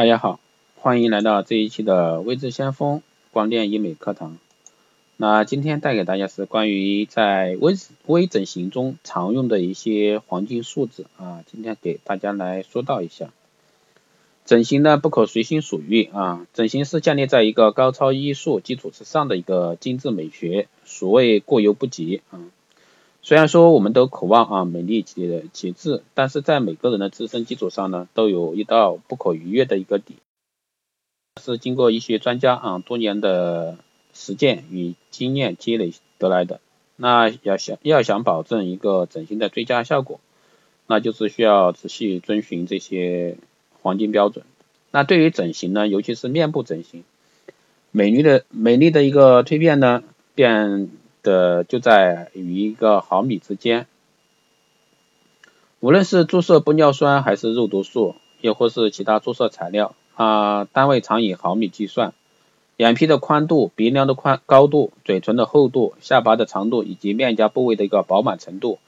大家好，欢迎来到这一期的微智先锋光电医美课堂。那今天带给大家是关于在微微整形中常用的一些黄金数字啊，今天给大家来说道一下。整形呢不可随心所欲啊，整形是建立在一个高超医术基础之上的一个精致美学，所谓过犹不及啊。虽然说我们都渴望啊美丽极极致，但是在每个人的自身基础上呢，都有一道不可逾越的一个底，是经过一些专家啊多年的实践与经验积累得来的。那要想要想保证一个整形的最佳效果，那就是需要仔细遵循这些黄金标准。那对于整形呢，尤其是面部整形，美丽的美丽的一个蜕变呢，变。的就在于一个毫米之间，无论是注射玻尿酸还是肉毒素，又或是其他注射材料，啊，单位常以毫米计算。眼皮的宽度、鼻梁的宽高度、嘴唇的厚度、下巴的长度以及面颊部位的一个饱满程度，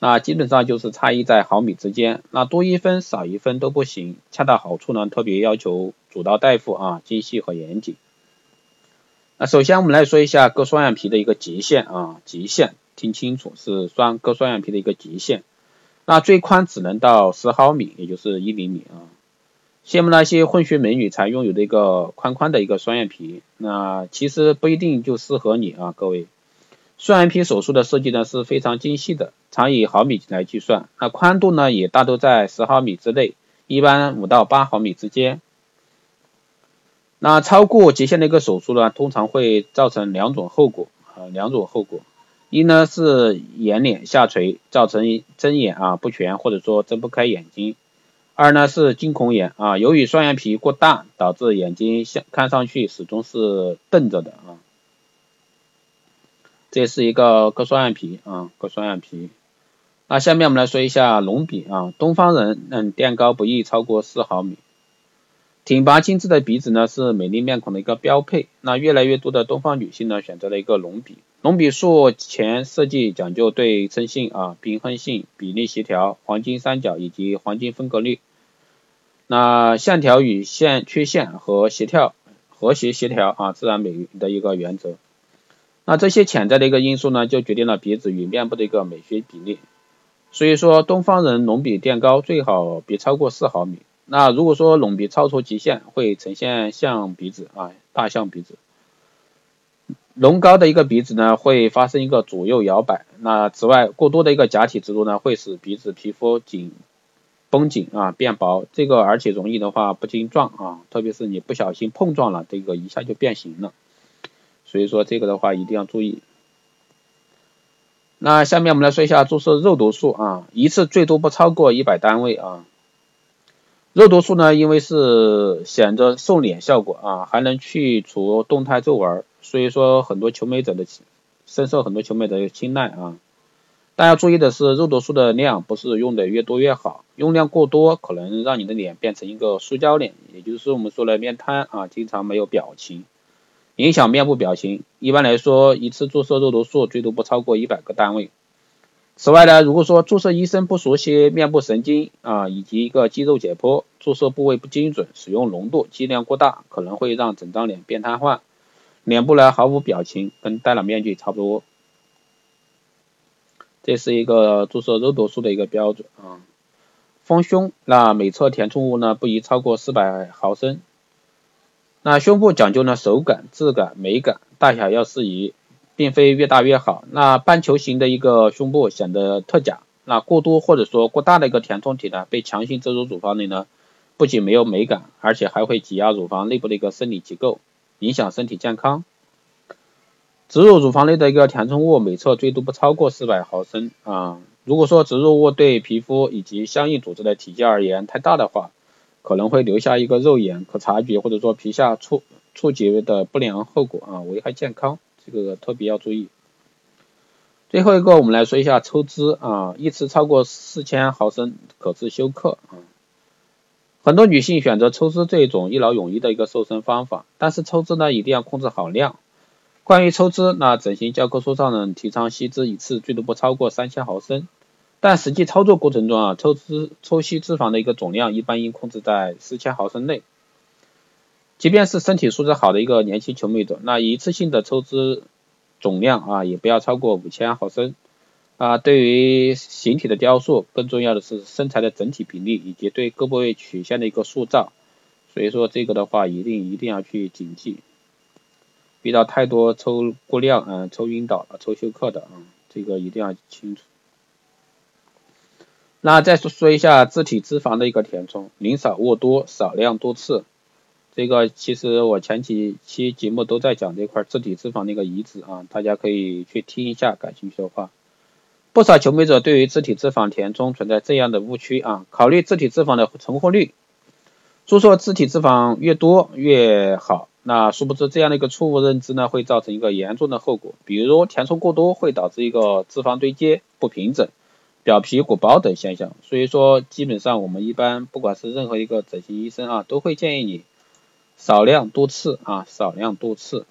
那基本上就是差异在毫米之间，那多一分少一分都不行，恰到好处呢，特别要求主刀大夫啊，精细和严谨。啊首先我们来说一下割双眼皮的一个极限啊，极限听清楚是双割双眼皮的一个极限。那最宽只能到十毫米，也就是一厘米啊。羡慕那些混血美女才拥有的一个宽宽的一个双眼皮，那其实不一定就适合你啊，各位。双眼皮手术的设计呢是非常精细的，常以毫米来计算，那宽度呢也大都在十毫米之内，一般五到八毫米之间。那超过极限的一个手术呢，通常会造成两种后果啊，两种后果，一呢是眼睑下垂，造成睁眼啊不全，或者说睁不开眼睛；二呢是惊恐眼啊，由于双眼皮过大，导致眼睛像看上去始终是瞪着的啊。这是一个割双眼皮啊，割双眼皮。那下面我们来说一下隆鼻啊，东方人嗯垫高不宜超过四毫米。挺拔精致的鼻子呢是美丽面孔的一个标配。那越来越多的东方女性呢选择了一个隆鼻。隆鼻术前设计讲究对称性啊、平衡性、比例协调、黄金三角以及黄金分割率。那线条与线曲线和协调和谐协调啊，自然美的一个原则。那这些潜在的一个因素呢，就决定了鼻子与面部的一个美学比例。所以说，东方人隆鼻垫高最好别超过四毫米。那如果说隆鼻超出极限，会呈现象鼻子啊，大象鼻子。隆高的一个鼻子呢，会发生一个左右摇摆。那此外，过多的一个假体植入呢，会使鼻子皮肤紧绷紧啊，变薄。这个而且容易的话不经撞啊，特别是你不小心碰撞了，这个一下就变形了。所以说这个的话一定要注意。那下面我们来说一下注射肉毒素啊，一次最多不超过一百单位啊。肉毒素呢，因为是显着瘦脸效果啊，还能去除动态皱纹，所以说很多求美者的深受很多求美者的青睐啊。但要注意的是，肉毒素的量不是用的越多越好，用量过多可能让你的脸变成一个塑胶脸，也就是我们说的面瘫啊，经常没有表情，影响面部表情。一般来说，一次注射肉毒素最多不超过一百个单位。此外呢，如果说注射医生不熟悉面部神经啊，以及一个肌肉解剖，注射部位不精准，使用浓度剂量过大，可能会让整张脸变瘫痪，脸部呢毫无表情，跟戴了面具差不多。这是一个注射肉毒素的一个标准啊。丰胸，那每侧填充物呢不宜超过四百毫升。那胸部讲究呢手感、质感、美感，大小要适宜。并非越大越好，那半球形的一个胸部显得特假，那过多或者说过大的一个填充体呢，被强行植入乳房里呢，不仅没有美感，而且还会挤压乳房内部的一个生理结构，影响身体健康。植入乳房内的一个填充物每侧最多不超过四百毫升啊，如果说植入物对皮肤以及相应组织的体积而言太大的话，可能会留下一个肉眼可察觉或者说皮下触触及的不良后果啊，危害健康。这个特别要注意。最后一个，我们来说一下抽脂啊，一次超过四千毫升可致休克啊。很多女性选择抽脂这种一劳永逸的一个瘦身方法，但是抽脂呢一定要控制好量。关于抽脂，那整形教科书上呢提倡吸脂一次最多不超过三千毫升，但实际操作过程中啊，抽脂抽吸脂肪的一个总量一般应控制在四千毫升内。即便是身体素质好的一个年轻球迷者，那一次性的抽脂总量啊，也不要超过五千毫升。啊，对于形体的雕塑，更重要的是身材的整体比例以及对各部位曲线的一个塑造。所以说这个的话，一定一定要去谨记。遇到太多抽过量，嗯，抽晕倒了，抽休克的，嗯，这个一定要清楚。那再说说一下自体脂肪的一个填充，宁少勿多，少量多次。这个其实我前几期节目都在讲这块自体脂肪的一个移植啊，大家可以去听一下，感兴趣的话。不少求美者对于自体脂肪填充存在这样的误区啊，考虑自体脂肪的存活率，注射自体脂肪越多越好，那殊不知这样的一个错误认知呢，会造成一个严重的后果，比如填充过多会导致一个脂肪堆积不平整、表皮鼓包等现象。所以说，基本上我们一般不管是任何一个整形医生啊，都会建议你少量多次啊，少量多次。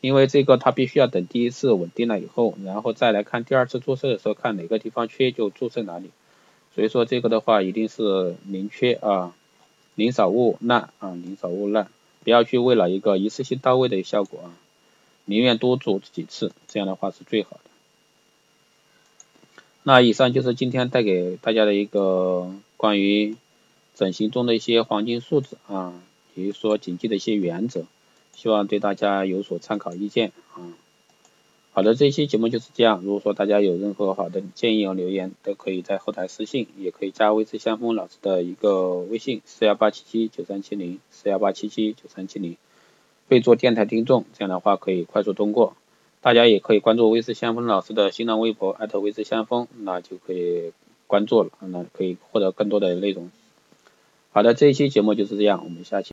因为这个它必须要等第一次稳定了以后，然后再来看第二次注射的时候，看哪个地方缺就注射哪里。所以说这个的话一定是宁缺啊，宁少勿滥啊，宁少勿滥，不要去为了一个一次性到位的效果啊，宁愿多做几次，这样的话是最好的。那以上就是今天带给大家的一个关于整形中的一些黄金数字啊，比如说谨记的一些原则。希望对大家有所参考意见啊。好的，这一期节目就是这样。如果说大家有任何好的建议和留言，都可以在后台私信，也可以加微之相锋老师的一个微信四幺八七七九三七零四幺八七七九三七零，备注电台听众，这样的话可以快速通过。大家也可以关注威斯先锋老师的新浪微博艾特威斯先锋，那就可以关注了，那可以获得更多的内容。好的，这一期节目就是这样，我们下期。